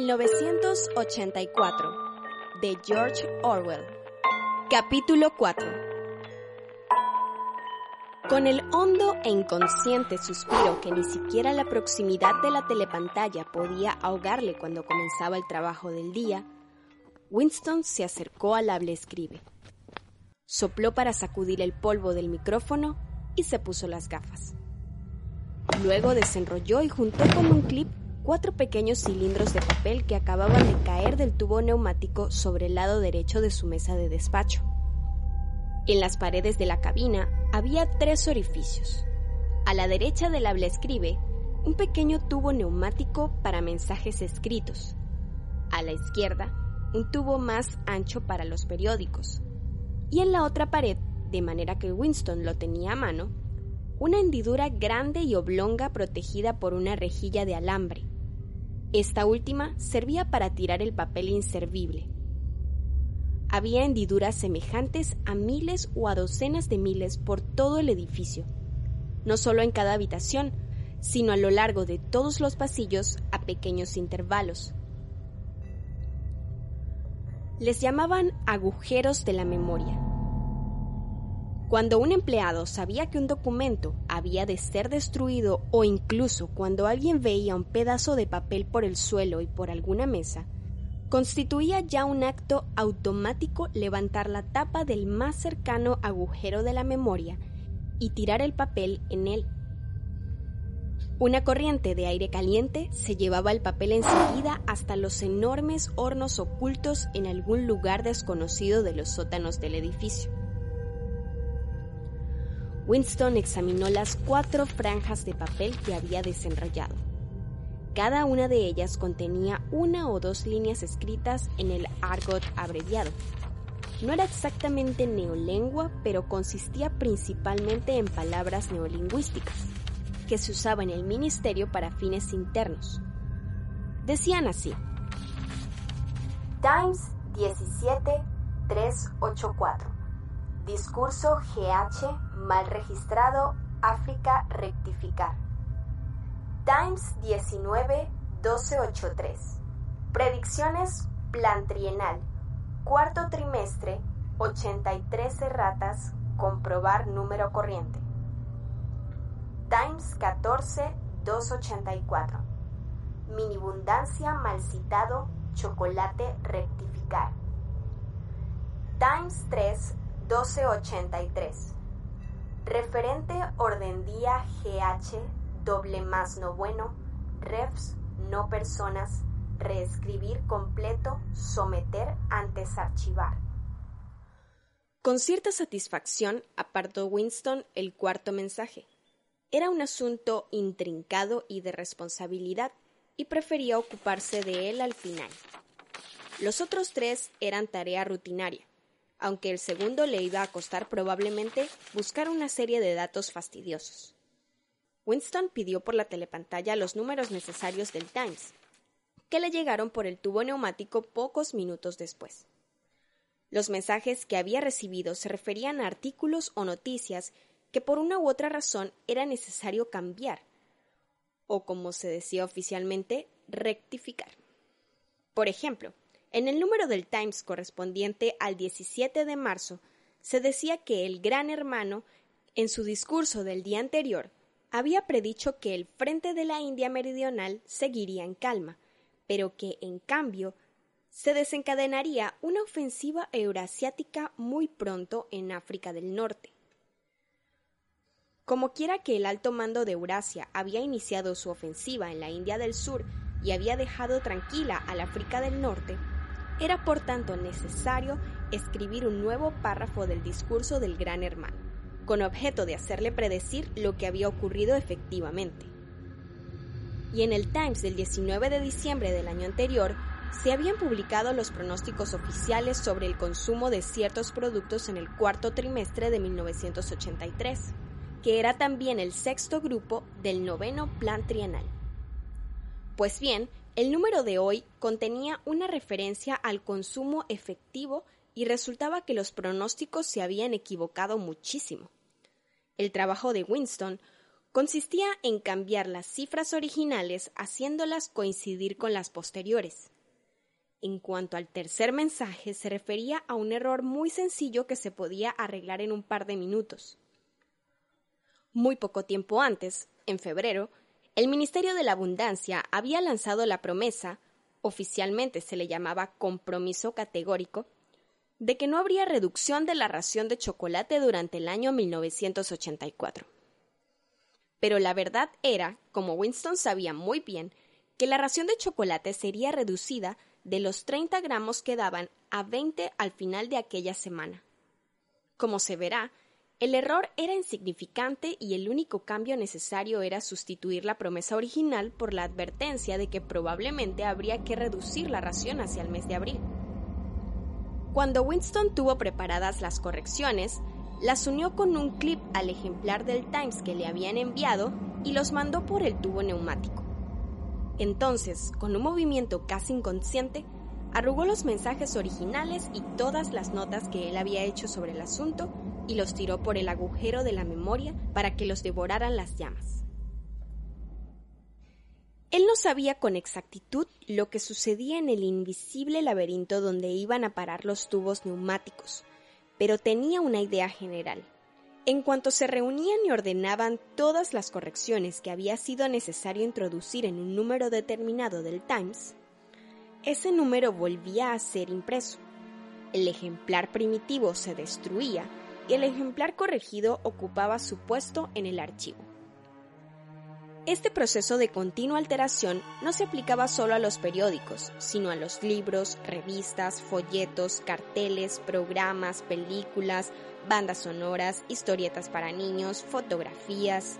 1984 de George Orwell. Capítulo 4. Con el hondo e inconsciente suspiro que ni siquiera la proximidad de la telepantalla podía ahogarle cuando comenzaba el trabajo del día, Winston se acercó al hable escribe. Sopló para sacudir el polvo del micrófono y se puso las gafas. Luego desenrolló y juntó con un clip cuatro pequeños cilindros de papel que acababan de caer del tubo neumático sobre el lado derecho de su mesa de despacho. En las paredes de la cabina había tres orificios. A la derecha del habla escribe, un pequeño tubo neumático para mensajes escritos. A la izquierda, un tubo más ancho para los periódicos. Y en la otra pared, de manera que Winston lo tenía a mano, una hendidura grande y oblonga protegida por una rejilla de alambre, esta última servía para tirar el papel inservible. Había hendiduras semejantes a miles o a docenas de miles por todo el edificio, no solo en cada habitación, sino a lo largo de todos los pasillos a pequeños intervalos. Les llamaban agujeros de la memoria cuando un empleado sabía que un documento había de ser destruido o incluso cuando alguien veía un pedazo de papel por el suelo y por alguna mesa, constituía ya un acto automático levantar la tapa del más cercano agujero de la memoria y tirar el papel en él. Una corriente de aire caliente se llevaba el papel enseguida hasta los enormes hornos ocultos en algún lugar desconocido de los sótanos del edificio. Winston examinó las cuatro franjas de papel que había desenrollado. Cada una de ellas contenía una o dos líneas escritas en el argot abreviado. No era exactamente neolengua, pero consistía principalmente en palabras neolingüísticas, que se usaban en el ministerio para fines internos. Decían así. Times 17384 Discurso GH mal registrado África rectificar. Times 19 1283. Predicciones plan trienal. Cuarto trimestre 83 erratas comprobar número corriente. Times 14 284. Minibundancia mal citado chocolate rectificar. Times 3 1283. Referente orden día GH, doble más no bueno, refs, no personas, reescribir completo, someter antes archivar. Con cierta satisfacción apartó Winston el cuarto mensaje. Era un asunto intrincado y de responsabilidad, y prefería ocuparse de él al final. Los otros tres eran tarea rutinaria aunque el segundo le iba a costar probablemente buscar una serie de datos fastidiosos. Winston pidió por la telepantalla los números necesarios del Times, que le llegaron por el tubo neumático pocos minutos después. Los mensajes que había recibido se referían a artículos o noticias que por una u otra razón era necesario cambiar, o como se decía oficialmente, rectificar. Por ejemplo, en el número del Times correspondiente al 17 de marzo, se decía que el Gran Hermano, en su discurso del día anterior, había predicho que el frente de la India meridional seguiría en calma, pero que, en cambio, se desencadenaría una ofensiva eurasiática muy pronto en África del Norte. Como quiera que el alto mando de Eurasia había iniciado su ofensiva en la India del Sur y había dejado tranquila al África del Norte, era por tanto necesario escribir un nuevo párrafo del discurso del gran hermano, con objeto de hacerle predecir lo que había ocurrido efectivamente. y en el Times del 19 de diciembre del año anterior se habían publicado los pronósticos oficiales sobre el consumo de ciertos productos en el cuarto trimestre de 1983, que era también el sexto grupo del noveno plan trienal. Pues bien, el número de hoy contenía una referencia al consumo efectivo y resultaba que los pronósticos se habían equivocado muchísimo. El trabajo de Winston consistía en cambiar las cifras originales haciéndolas coincidir con las posteriores. En cuanto al tercer mensaje, se refería a un error muy sencillo que se podía arreglar en un par de minutos. Muy poco tiempo antes, en febrero, el Ministerio de la Abundancia había lanzado la promesa, oficialmente se le llamaba compromiso categórico, de que no habría reducción de la ración de chocolate durante el año 1984. Pero la verdad era, como Winston sabía muy bien, que la ración de chocolate sería reducida de los 30 gramos que daban a 20 al final de aquella semana. Como se verá, el error era insignificante y el único cambio necesario era sustituir la promesa original por la advertencia de que probablemente habría que reducir la ración hacia el mes de abril. Cuando Winston tuvo preparadas las correcciones, las unió con un clip al ejemplar del Times que le habían enviado y los mandó por el tubo neumático. Entonces, con un movimiento casi inconsciente, arrugó los mensajes originales y todas las notas que él había hecho sobre el asunto y los tiró por el agujero de la memoria para que los devoraran las llamas. Él no sabía con exactitud lo que sucedía en el invisible laberinto donde iban a parar los tubos neumáticos, pero tenía una idea general. En cuanto se reunían y ordenaban todas las correcciones que había sido necesario introducir en un número determinado del Times, ese número volvía a ser impreso. El ejemplar primitivo se destruía y el ejemplar corregido ocupaba su puesto en el archivo. Este proceso de continua alteración no se aplicaba solo a los periódicos, sino a los libros, revistas, folletos, carteles, programas, películas, bandas sonoras, historietas para niños, fotografías,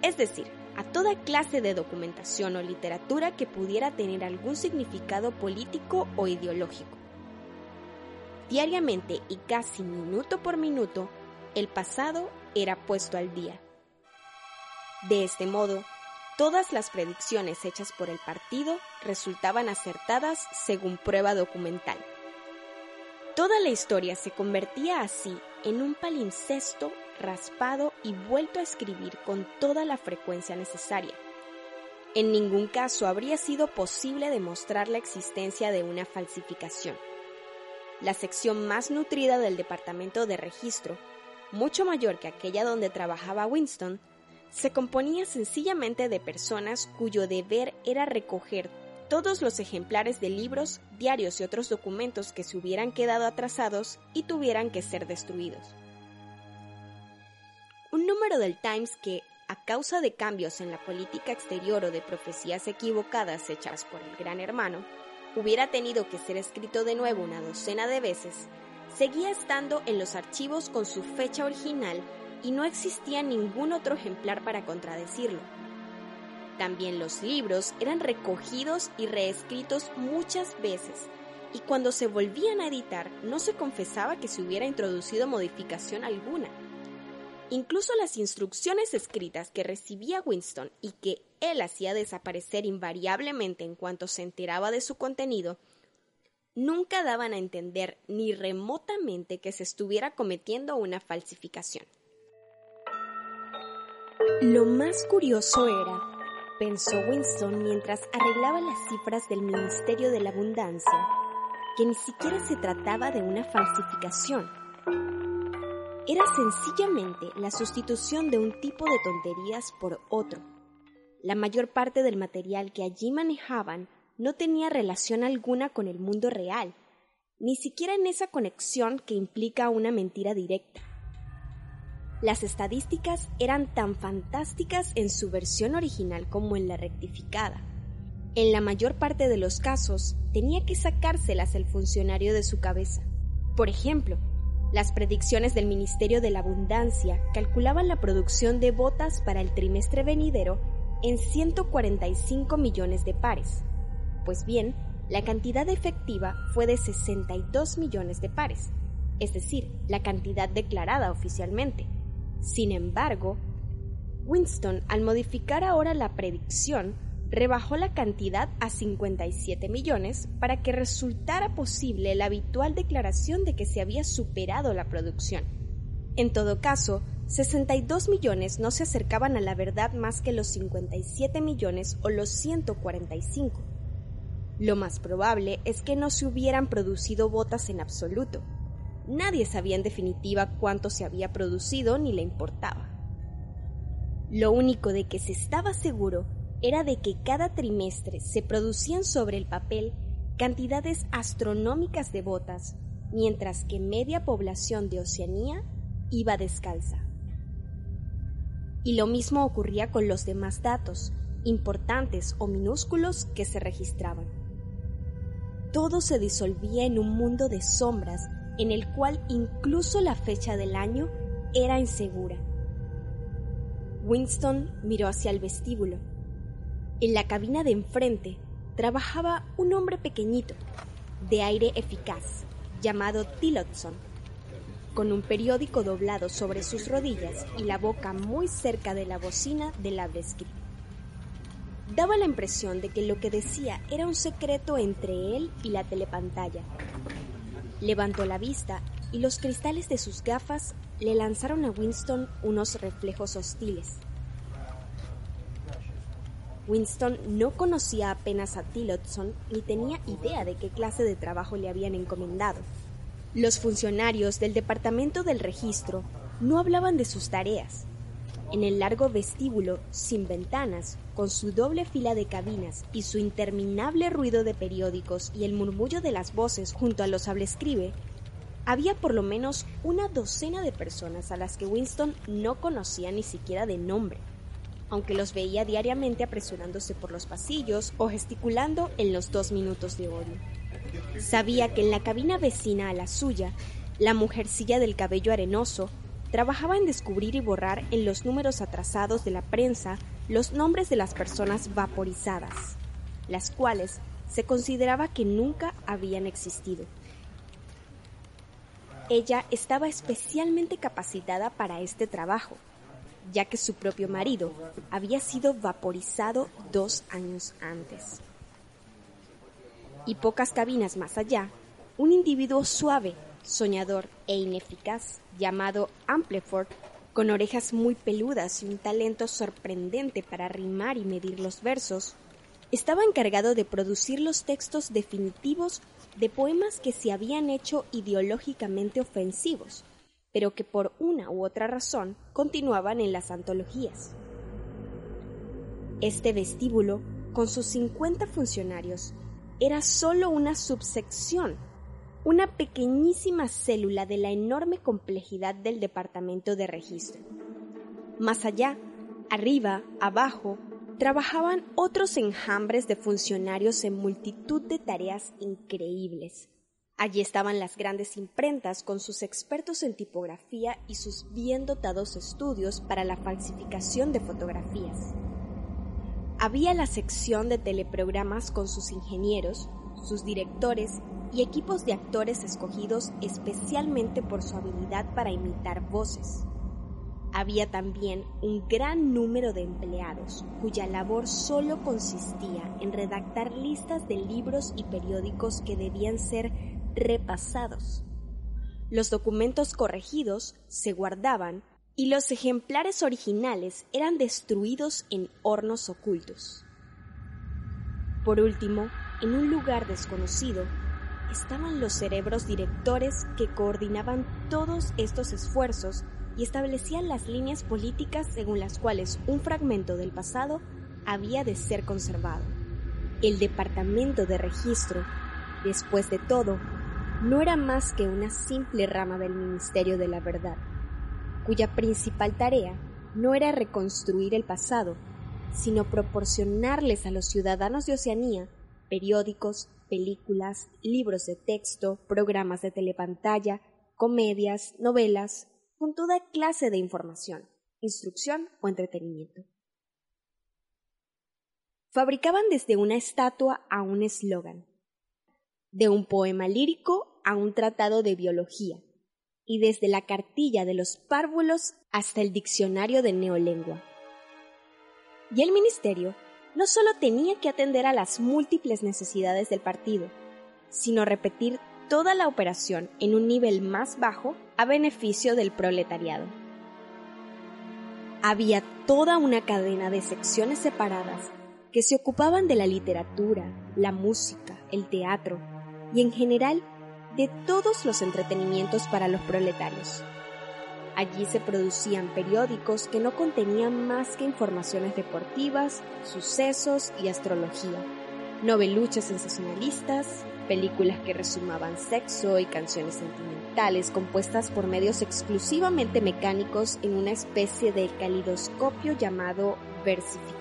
es decir, a toda clase de documentación o literatura que pudiera tener algún significado político o ideológico. Diariamente y casi minuto por minuto, el pasado era puesto al día. De este modo, Todas las predicciones hechas por el partido resultaban acertadas según prueba documental. Toda la historia se convertía así en un palincesto raspado y vuelto a escribir con toda la frecuencia necesaria. En ningún caso habría sido posible demostrar la existencia de una falsificación. La sección más nutrida del departamento de registro, mucho mayor que aquella donde trabajaba Winston, se componía sencillamente de personas cuyo deber era recoger todos los ejemplares de libros, diarios y otros documentos que se hubieran quedado atrasados y tuvieran que ser destruidos. Un número del Times que, a causa de cambios en la política exterior o de profecías equivocadas hechas por el gran hermano, hubiera tenido que ser escrito de nuevo una docena de veces, seguía estando en los archivos con su fecha original y no existía ningún otro ejemplar para contradecirlo. También los libros eran recogidos y reescritos muchas veces, y cuando se volvían a editar no se confesaba que se hubiera introducido modificación alguna. Incluso las instrucciones escritas que recibía Winston y que él hacía desaparecer invariablemente en cuanto se enteraba de su contenido, nunca daban a entender ni remotamente que se estuviera cometiendo una falsificación. Lo más curioso era, pensó Winston mientras arreglaba las cifras del Ministerio de la Abundancia, que ni siquiera se trataba de una falsificación. Era sencillamente la sustitución de un tipo de tonterías por otro. La mayor parte del material que allí manejaban no tenía relación alguna con el mundo real, ni siquiera en esa conexión que implica una mentira directa. Las estadísticas eran tan fantásticas en su versión original como en la rectificada. En la mayor parte de los casos tenía que sacárselas el funcionario de su cabeza. Por ejemplo, las predicciones del Ministerio de la Abundancia calculaban la producción de botas para el trimestre venidero en 145 millones de pares. Pues bien, la cantidad efectiva fue de 62 millones de pares, es decir, la cantidad declarada oficialmente. Sin embargo, Winston, al modificar ahora la predicción, rebajó la cantidad a 57 millones para que resultara posible la habitual declaración de que se había superado la producción. En todo caso, 62 millones no se acercaban a la verdad más que los 57 millones o los 145. Lo más probable es que no se hubieran producido botas en absoluto. Nadie sabía en definitiva cuánto se había producido ni le importaba. Lo único de que se estaba seguro era de que cada trimestre se producían sobre el papel cantidades astronómicas de botas, mientras que media población de Oceanía iba descalza. Y lo mismo ocurría con los demás datos, importantes o minúsculos, que se registraban. Todo se disolvía en un mundo de sombras en el cual incluso la fecha del año era insegura. Winston miró hacia el vestíbulo en la cabina de enfrente trabajaba un hombre pequeñito, de aire eficaz, llamado Tillotson, con un periódico doblado sobre sus rodillas y la boca muy cerca de la bocina del script. Daba la impresión de que lo que decía era un secreto entre él y la telepantalla. Levantó la vista y los cristales de sus gafas le lanzaron a Winston unos reflejos hostiles. Winston no conocía apenas a Tillotson ni tenía idea de qué clase de trabajo le habían encomendado. Los funcionarios del Departamento del Registro no hablaban de sus tareas. En el largo vestíbulo, sin ventanas, con su doble fila de cabinas y su interminable ruido de periódicos y el murmullo de las voces junto a los sablescribe, había por lo menos una docena de personas a las que Winston no conocía ni siquiera de nombre aunque los veía diariamente apresurándose por los pasillos o gesticulando en los dos minutos de odio. Sabía que en la cabina vecina a la suya, la mujercilla del cabello arenoso trabajaba en descubrir y borrar en los números atrasados de la prensa los nombres de las personas vaporizadas, las cuales se consideraba que nunca habían existido. Ella estaba especialmente capacitada para este trabajo, ya que su propio marido había sido vaporizado dos años antes. Y pocas cabinas más allá, un individuo suave, soñador e ineficaz llamado Ampleford, con orejas muy peludas y un talento sorprendente para rimar y medir los versos, estaba encargado de producir los textos definitivos de poemas que se habían hecho ideológicamente ofensivos pero que por una u otra razón continuaban en las antologías. Este vestíbulo, con sus 50 funcionarios, era sólo una subsección, una pequeñísima célula de la enorme complejidad del departamento de registro. Más allá, arriba, abajo, trabajaban otros enjambres de funcionarios en multitud de tareas increíbles, Allí estaban las grandes imprentas con sus expertos en tipografía y sus bien dotados estudios para la falsificación de fotografías. Había la sección de teleprogramas con sus ingenieros, sus directores y equipos de actores escogidos especialmente por su habilidad para imitar voces. Había también un gran número de empleados cuya labor solo consistía en redactar listas de libros y periódicos que debían ser repasados. Los documentos corregidos se guardaban y los ejemplares originales eran destruidos en hornos ocultos. Por último, en un lugar desconocido, estaban los cerebros directores que coordinaban todos estos esfuerzos y establecían las líneas políticas según las cuales un fragmento del pasado había de ser conservado. El Departamento de Registro, después de todo, no era más que una simple rama del Ministerio de la Verdad, cuya principal tarea no era reconstruir el pasado, sino proporcionarles a los ciudadanos de Oceanía periódicos, películas, libros de texto, programas de telepantalla, comedias, novelas, con toda clase de información, instrucción o entretenimiento. fabricaban desde una estatua a un eslogan, de un poema lírico a un tratado de biología, y desde la cartilla de los párvulos hasta el diccionario de neolengua. Y el ministerio no solo tenía que atender a las múltiples necesidades del partido, sino repetir toda la operación en un nivel más bajo a beneficio del proletariado. Había toda una cadena de secciones separadas que se ocupaban de la literatura, la música, el teatro y en general de todos los entretenimientos para los proletarios. Allí se producían periódicos que no contenían más que informaciones deportivas, sucesos y astrología, noveluchas sensacionalistas, películas que resumaban sexo y canciones sentimentales compuestas por medios exclusivamente mecánicos en una especie de calidoscopio llamado versificador.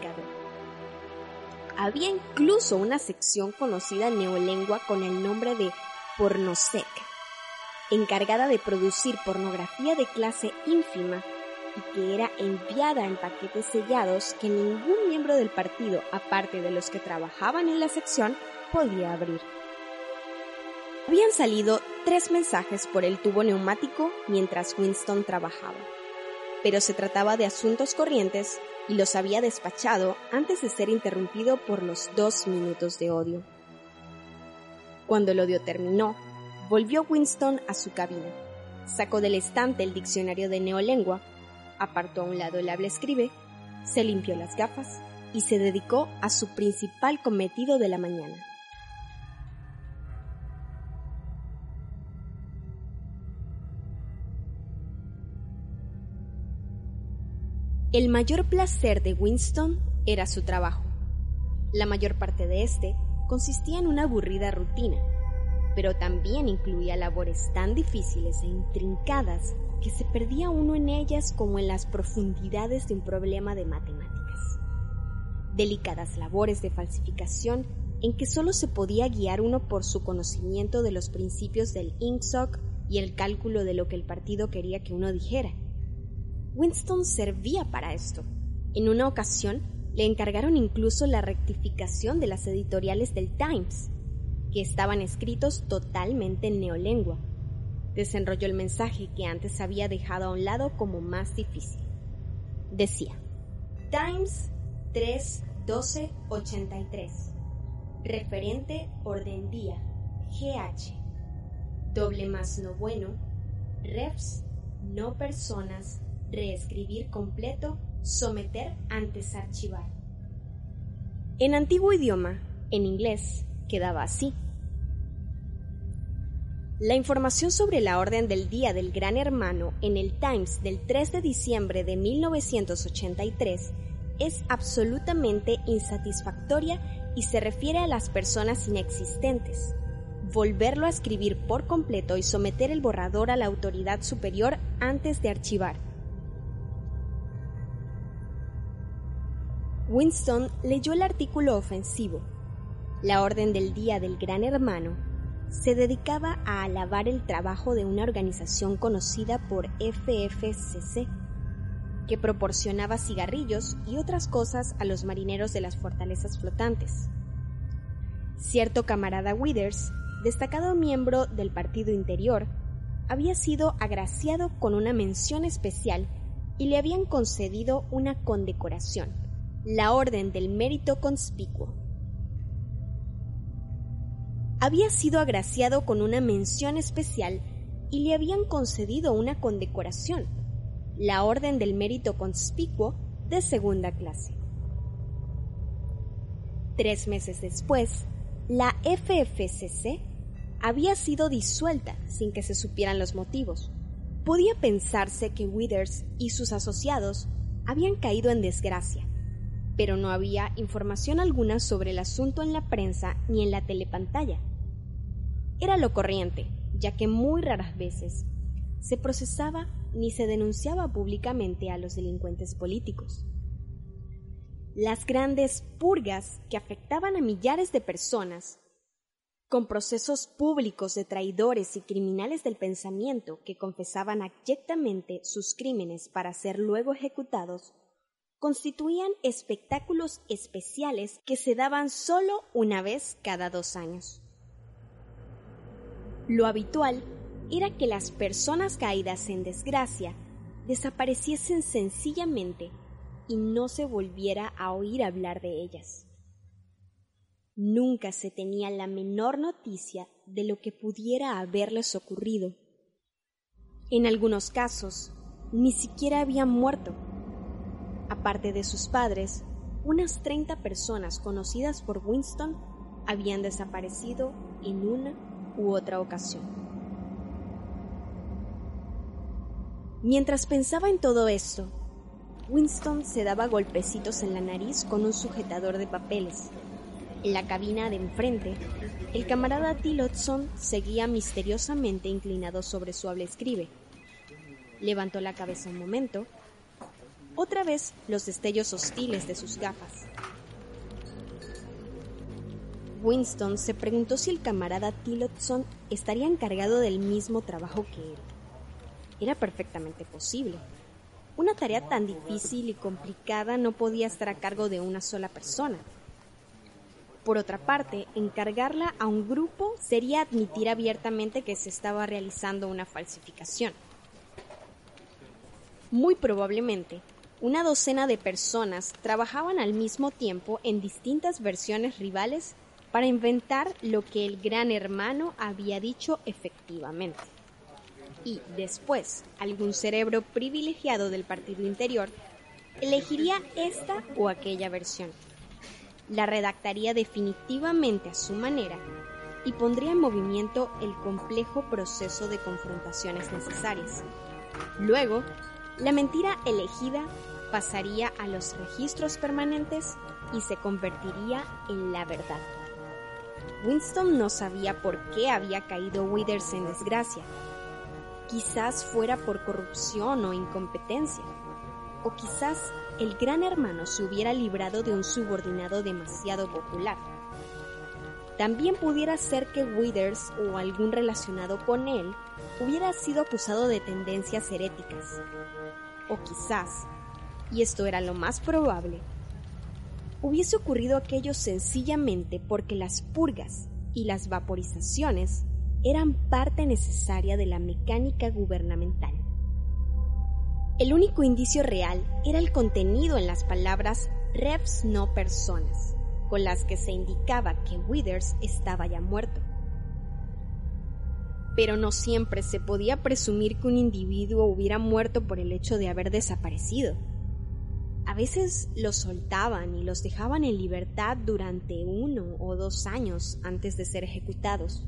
Había incluso una sección conocida en neolengua con el nombre de Pornosec, encargada de producir pornografía de clase ínfima y que era enviada en paquetes sellados que ningún miembro del partido, aparte de los que trabajaban en la sección, podía abrir. Habían salido tres mensajes por el tubo neumático mientras Winston trabajaba, pero se trataba de asuntos corrientes y los había despachado antes de ser interrumpido por los dos minutos de odio. Cuando el odio terminó, volvió Winston a su cabina, sacó del estante el diccionario de neolengua, apartó a un lado el habla escribe, se limpió las gafas y se dedicó a su principal cometido de la mañana, El mayor placer de Winston era su trabajo. La mayor parte de este consistía en una aburrida rutina, pero también incluía labores tan difíciles e intrincadas que se perdía uno en ellas como en las profundidades de un problema de matemáticas. Delicadas labores de falsificación en que solo se podía guiar uno por su conocimiento de los principios del INCSOC y el cálculo de lo que el partido quería que uno dijera Winston servía para esto. En una ocasión, le encargaron incluso la rectificación de las editoriales del Times, que estaban escritos totalmente en neolengua. Desenrolló el mensaje que antes había dejado a un lado como más difícil. Decía, Times 31283, referente orden día, GH, doble más no bueno, refs, no personas, reescribir completo, someter antes archivar. En antiguo idioma, en inglés, quedaba así. La información sobre la orden del día del Gran Hermano en el Times del 3 de diciembre de 1983 es absolutamente insatisfactoria y se refiere a las personas inexistentes. Volverlo a escribir por completo y someter el borrador a la autoridad superior antes de archivar. Winston leyó el artículo ofensivo. La Orden del Día del Gran Hermano se dedicaba a alabar el trabajo de una organización conocida por FFCC, que proporcionaba cigarrillos y otras cosas a los marineros de las fortalezas flotantes. Cierto camarada Withers, destacado miembro del Partido Interior, había sido agraciado con una mención especial y le habían concedido una condecoración la Orden del Mérito Conspicuo. Había sido agraciado con una mención especial y le habían concedido una condecoración, la Orden del Mérito Conspicuo de segunda clase. Tres meses después, la FFCC había sido disuelta sin que se supieran los motivos. Podía pensarse que Withers y sus asociados habían caído en desgracia pero no había información alguna sobre el asunto en la prensa ni en la telepantalla. Era lo corriente, ya que muy raras veces se procesaba ni se denunciaba públicamente a los delincuentes políticos. Las grandes purgas que afectaban a millares de personas, con procesos públicos de traidores y criminales del pensamiento que confesaban abyectamente sus crímenes para ser luego ejecutados, constituían espectáculos especiales que se daban solo una vez cada dos años. Lo habitual era que las personas caídas en desgracia desapareciesen sencillamente y no se volviera a oír hablar de ellas. Nunca se tenía la menor noticia de lo que pudiera haberles ocurrido. En algunos casos, ni siquiera habían muerto. Aparte de sus padres, unas 30 personas conocidas por Winston habían desaparecido en una u otra ocasión. Mientras pensaba en todo esto, Winston se daba golpecitos en la nariz con un sujetador de papeles. En la cabina de enfrente, el camarada Tillotson seguía misteriosamente inclinado sobre su habla escribe. Levantó la cabeza un momento. Otra vez los destellos hostiles de sus gafas. Winston se preguntó si el camarada Tillotson estaría encargado del mismo trabajo que él era perfectamente posible. Una tarea tan difícil y complicada no podía estar a cargo de una sola persona. Por otra parte, encargarla a un grupo sería admitir abiertamente que se estaba realizando una falsificación. Muy probablemente, una docena de personas trabajaban al mismo tiempo en distintas versiones rivales para inventar lo que el gran hermano había dicho efectivamente y, después, algún cerebro privilegiado del partido interior elegiría esta o aquella versión. La redactaría definitivamente a su manera y pondría en movimiento el complejo proceso de confrontaciones necesarias. Luego, la mentira elegida pasaría a los registros permanentes y se convertiría en la verdad. Winston no sabía por qué había caído Withers en desgracia, Quizás fuera por corrupción o incompetencia. O quizás el gran hermano se hubiera librado de un subordinado demasiado popular. También pudiera ser que Withers o algún relacionado con él hubiera sido acusado de tendencias heréticas. O quizás, y esto era lo más probable, hubiese ocurrido aquello sencillamente porque las purgas y las vaporizaciones eran parte necesaria de la mecánica gubernamental. El único indicio real era el contenido en las palabras refs no personas, con las que se indicaba que Withers estaba ya muerto. Pero no siempre se podía presumir que un individuo hubiera muerto por el hecho de haber desaparecido. A veces los soltaban y los dejaban en libertad durante uno o dos años antes de ser ejecutados.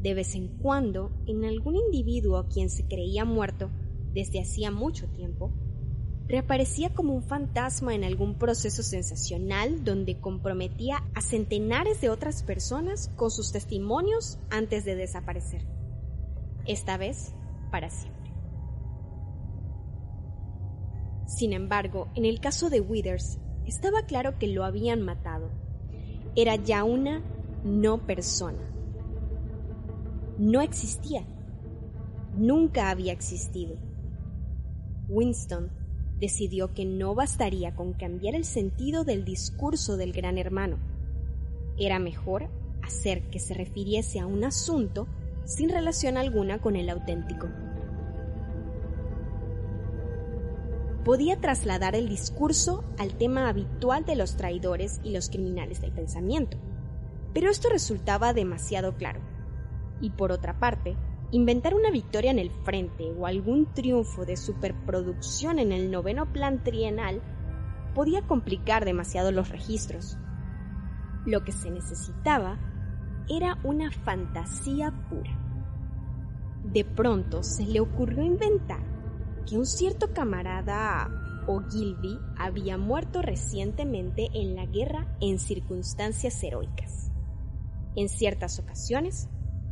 De vez en cuando, en algún individuo a quien se creía muerto desde hacía mucho tiempo, reaparecía como un fantasma en algún proceso sensacional donde comprometía a centenares de otras personas con sus testimonios antes de desaparecer. Esta vez, para siempre. Sin embargo, en el caso de Withers, estaba claro que lo habían matado. Era ya una no persona no existía. Nunca había existido. Winston decidió que no bastaría con cambiar el sentido del discurso del gran hermano. Era mejor hacer que se refiriese a un asunto sin relación alguna con el auténtico. Podía trasladar el discurso al tema habitual de los traidores y los criminales del pensamiento, pero esto resultaba demasiado claro y por otra parte, inventar una victoria en el frente o algún triunfo de superproducción en el noveno plan trienal podía complicar demasiado los registros. Lo que se necesitaba era una fantasía pura. De pronto se le ocurrió inventar que un cierto camarada Ogilvy había muerto recientemente en la guerra en circunstancias heroicas. En ciertas ocasiones,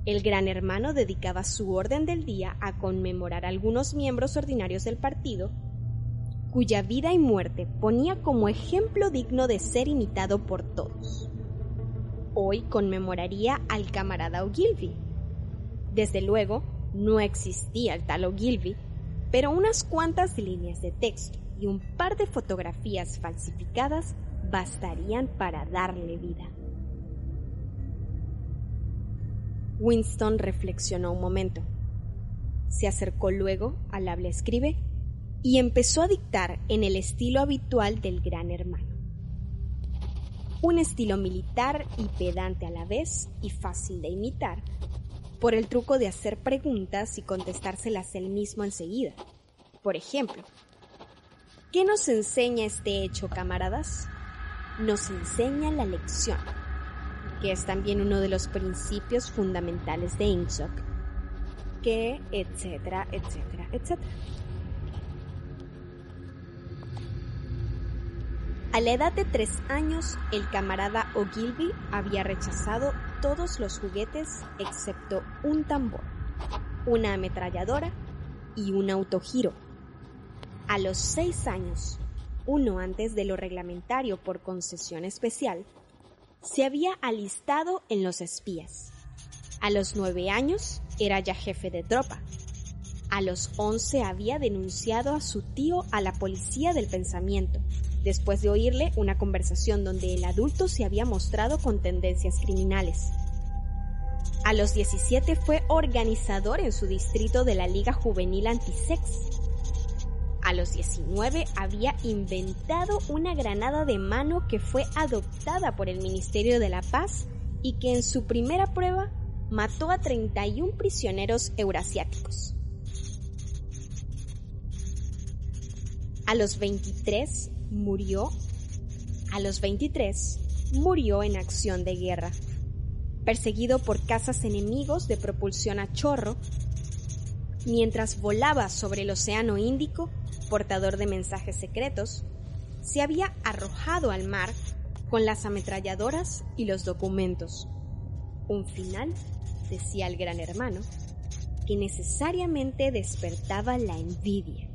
el gran hermano dedicaba su orden del día a conmemorar a algunos miembros ordinarios del partido, cuya vida y muerte ponía como ejemplo digno de ser imitado por todos. Hoy conmemoraría al camarada Ogilvy. Desde luego, no existía el tal Ogilvy, pero unas cuantas líneas de texto, y un par de fotografías falsificadas bastarían para darle vida. Winston reflexionó un momento. Se acercó luego al habla escribe y empezó a dictar en el estilo habitual del gran hermano. Un estilo militar y pedante a la vez y fácil de imitar, por el truco de hacer preguntas y contestárselas él mismo enseguida. Por ejemplo, ¿qué nos enseña este hecho, camaradas? Nos enseña la lección, que es también uno de los principios fundamentales de INSOC, que, etcétera, etcétera, etcétera. A la edad de tres años, el camarada Ogilvy había rechazado todos los juguetes excepto un tambor, una ametralladora y un autogiro. A los seis años, uno antes de lo reglamentario por concesión especial, se había alistado en los espías. A los nueve años era ya jefe de tropa. A los once había denunciado a su tío a la policía del pensamiento después de oírle una conversación donde el adulto se había mostrado con tendencias criminales. A los 17 fue organizador en su distrito de la Liga Juvenil Antisex. A los 19 había inventado una granada de mano que fue adoptada por el Ministerio de la Paz y que en su primera prueba mató a 31 prisioneros eurasiáticos. A los 23 murió a los 23, murió en acción de guerra. Perseguido por cazas enemigos de propulsión a chorro, mientras volaba sobre el Océano Índico, portador de mensajes secretos, se había arrojado al mar con las ametralladoras y los documentos. Un final, decía el gran hermano, que necesariamente despertaba la envidia.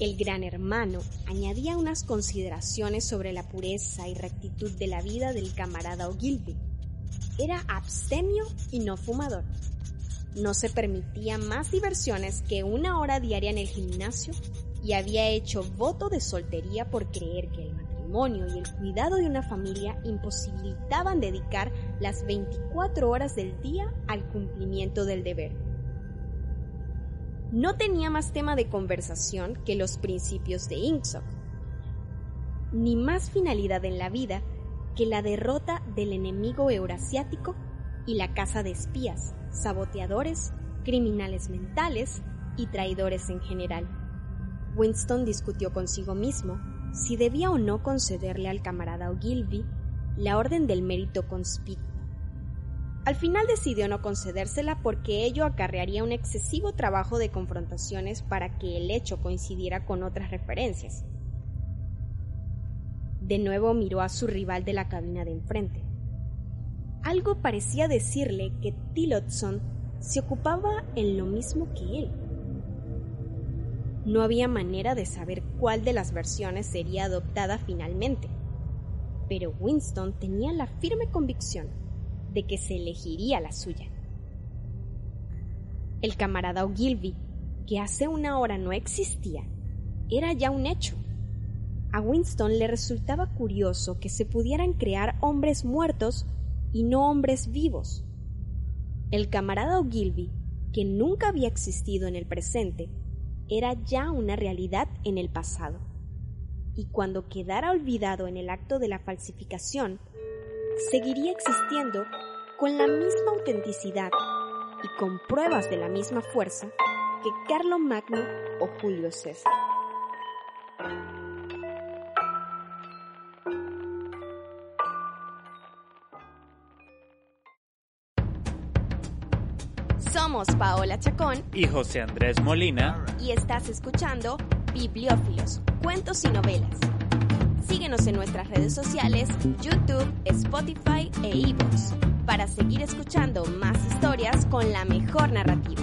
El gran hermano añadía unas consideraciones sobre la pureza y rectitud de la vida del camarada Ogilvy. Era abstemio y no fumador. No se permitía más diversiones que una hora diaria en el gimnasio y había hecho voto de soltería por creer que el matrimonio y el cuidado de una familia imposibilitaban dedicar las 24 horas del día al cumplimiento del deber. No tenía más tema de conversación que los principios de Inksock, ni más finalidad en la vida que la derrota del enemigo eurasiático y la caza de espías, saboteadores, criminales mentales y traidores en general. Winston discutió consigo mismo si debía o no concederle al camarada Ogilvy la orden del mérito conspicuo al final decidió no concedérsela porque ello acarrearía un excesivo trabajo de confrontaciones para que el hecho coincidiera con otras referencias. De nuevo miró a su rival de la cabina de enfrente. Algo parecía decirle que Tillotson se ocupaba en lo mismo que él. No había manera de saber cuál de las versiones sería adoptada finalmente, pero Winston tenía la firme convicción de que se elegiría la suya. El camarada Ogilvy, que hace una hora no existía, era ya un hecho. A Winston le resultaba curioso que se pudieran crear hombres muertos y no hombres vivos. El camarada Ogilvy, que nunca había existido en el presente, era ya una realidad en el pasado. Y cuando quedara olvidado en el acto de la falsificación, seguiría existiendo con la misma autenticidad y con pruebas de la misma fuerza que Carlo Magno o Julio César. Somos Paola Chacón y José Andrés Molina y estás escuchando Bibliófilos, Cuentos y Novelas Síguenos en nuestras redes sociales, YouTube, Spotify e iVoox para seguir escuchando más historias con la mejor narrativa.